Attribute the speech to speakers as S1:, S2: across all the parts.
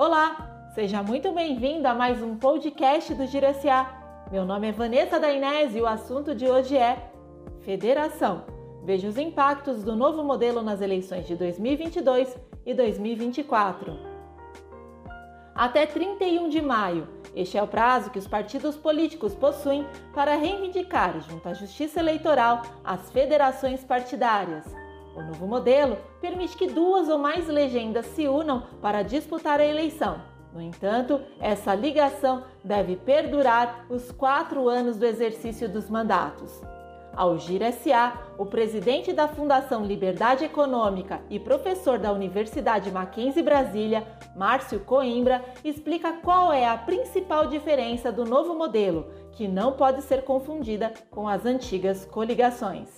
S1: Olá, seja muito bem-vindo a mais um podcast do SA. Meu nome é Vanessa Dainese e o assunto de hoje é Federação. Veja os impactos do novo modelo nas eleições de 2022 e 2024. Até 31 de maio, este é o prazo que os partidos políticos possuem para reivindicar, junto à Justiça Eleitoral, as federações partidárias. O novo modelo permite que duas ou mais legendas se unam para disputar a eleição. No entanto, essa ligação deve perdurar os quatro anos do exercício dos mandatos. Ao GIR SA, o presidente da Fundação Liberdade Econômica e professor da Universidade Mackenzie Brasília, Márcio Coimbra, explica qual é a principal diferença do novo modelo, que não pode ser confundida com as antigas coligações.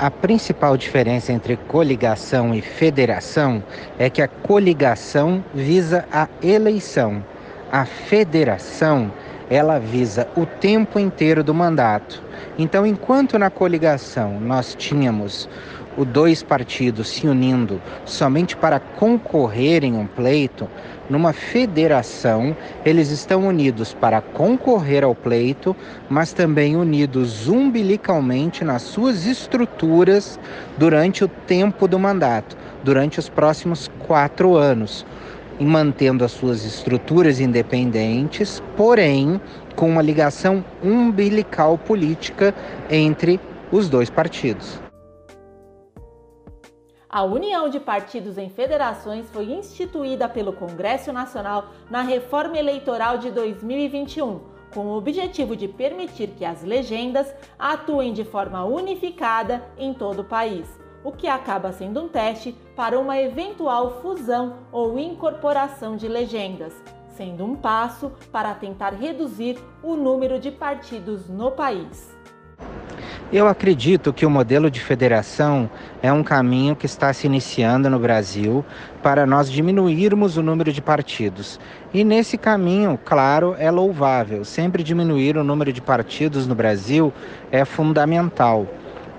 S2: A principal diferença entre coligação e federação é que a coligação visa a eleição. A federação, ela visa o tempo inteiro do mandato. Então, enquanto na coligação nós tínhamos os dois partidos se unindo somente para concorrer em um pleito, numa federação eles estão unidos para concorrer ao pleito, mas também unidos umbilicalmente nas suas estruturas durante o tempo do mandato, durante os próximos quatro anos e mantendo as suas estruturas independentes, porém com uma ligação umbilical política entre os dois partidos.
S1: A união de partidos em federações foi instituída pelo Congresso Nacional na reforma eleitoral de 2021, com o objetivo de permitir que as legendas atuem de forma unificada em todo o país o que acaba sendo um teste para uma eventual fusão ou incorporação de legendas, sendo um passo para tentar reduzir o número de partidos no país.
S2: Eu acredito que o modelo de federação é um caminho que está se iniciando no Brasil para nós diminuirmos o número de partidos. E nesse caminho, claro, é louvável. Sempre diminuir o número de partidos no Brasil é fundamental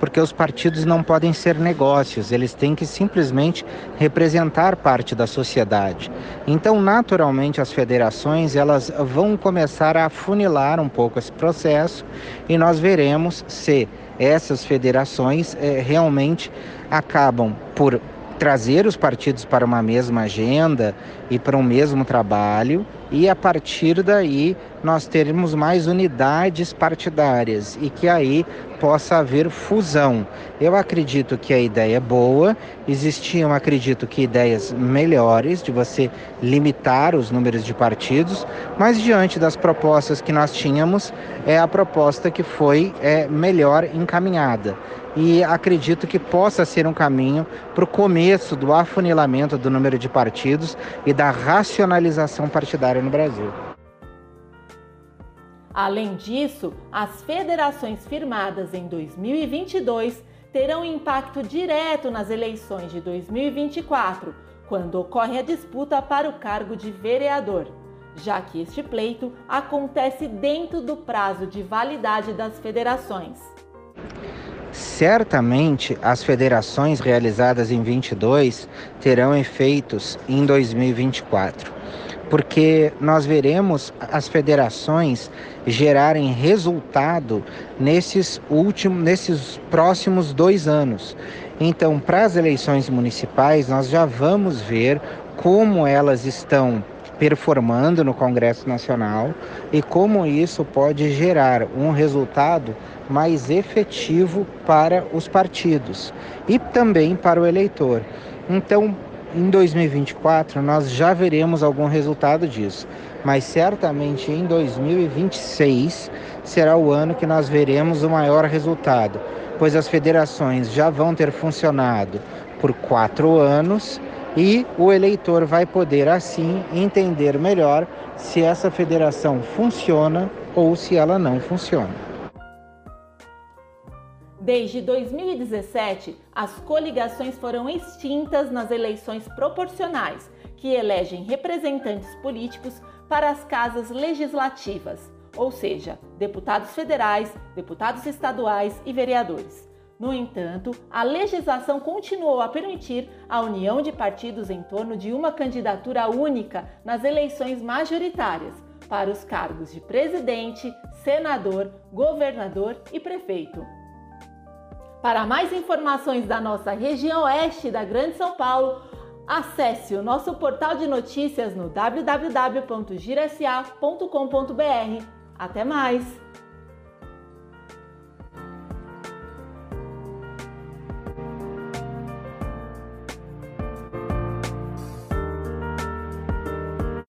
S2: porque os partidos não podem ser negócios, eles têm que simplesmente representar parte da sociedade. Então, naturalmente, as federações elas vão começar a funilar um pouco esse processo e nós veremos se essas federações é, realmente acabam por trazer os partidos para uma mesma agenda e para um mesmo trabalho, e a partir daí nós teremos mais unidades partidárias e que aí possa haver fusão. Eu acredito que a ideia é boa, existiam, acredito que ideias melhores de você limitar os números de partidos, mas diante das propostas que nós tínhamos, é a proposta que foi é, melhor encaminhada e acredito que possa ser um caminho para o começo do afunilamento do número de partidos e da racionalização partidária no Brasil.
S1: Além disso, as federações firmadas em 2022 terão impacto direto nas eleições de 2024, quando ocorre a disputa para o cargo de vereador, já que este pleito acontece dentro do prazo de validade das federações.
S2: Certamente as federações realizadas em 22 terão efeitos em 2024, porque nós veremos as federações gerarem resultado nesses últimos, nesses próximos dois anos. Então, para as eleições municipais, nós já vamos ver como elas estão performando no Congresso Nacional e como isso pode gerar um resultado mais efetivo para os partidos e também para o eleitor. Então, em 2024 nós já veremos algum resultado disso, mas certamente em 2026 será o ano que nós veremos o maior resultado, pois as federações já vão ter funcionado por quatro anos e o eleitor vai poder assim entender melhor se essa federação funciona ou se ela não funciona.
S1: Desde 2017, as coligações foram extintas nas eleições proporcionais, que elegem representantes políticos para as casas legislativas, ou seja, deputados federais, deputados estaduais e vereadores. No entanto, a legislação continuou a permitir a união de partidos em torno de uma candidatura única nas eleições majoritárias para os cargos de presidente, senador, governador e prefeito. Para mais informações da nossa região oeste da Grande São Paulo, acesse o nosso portal de notícias no www.girsa.com.br. Até mais!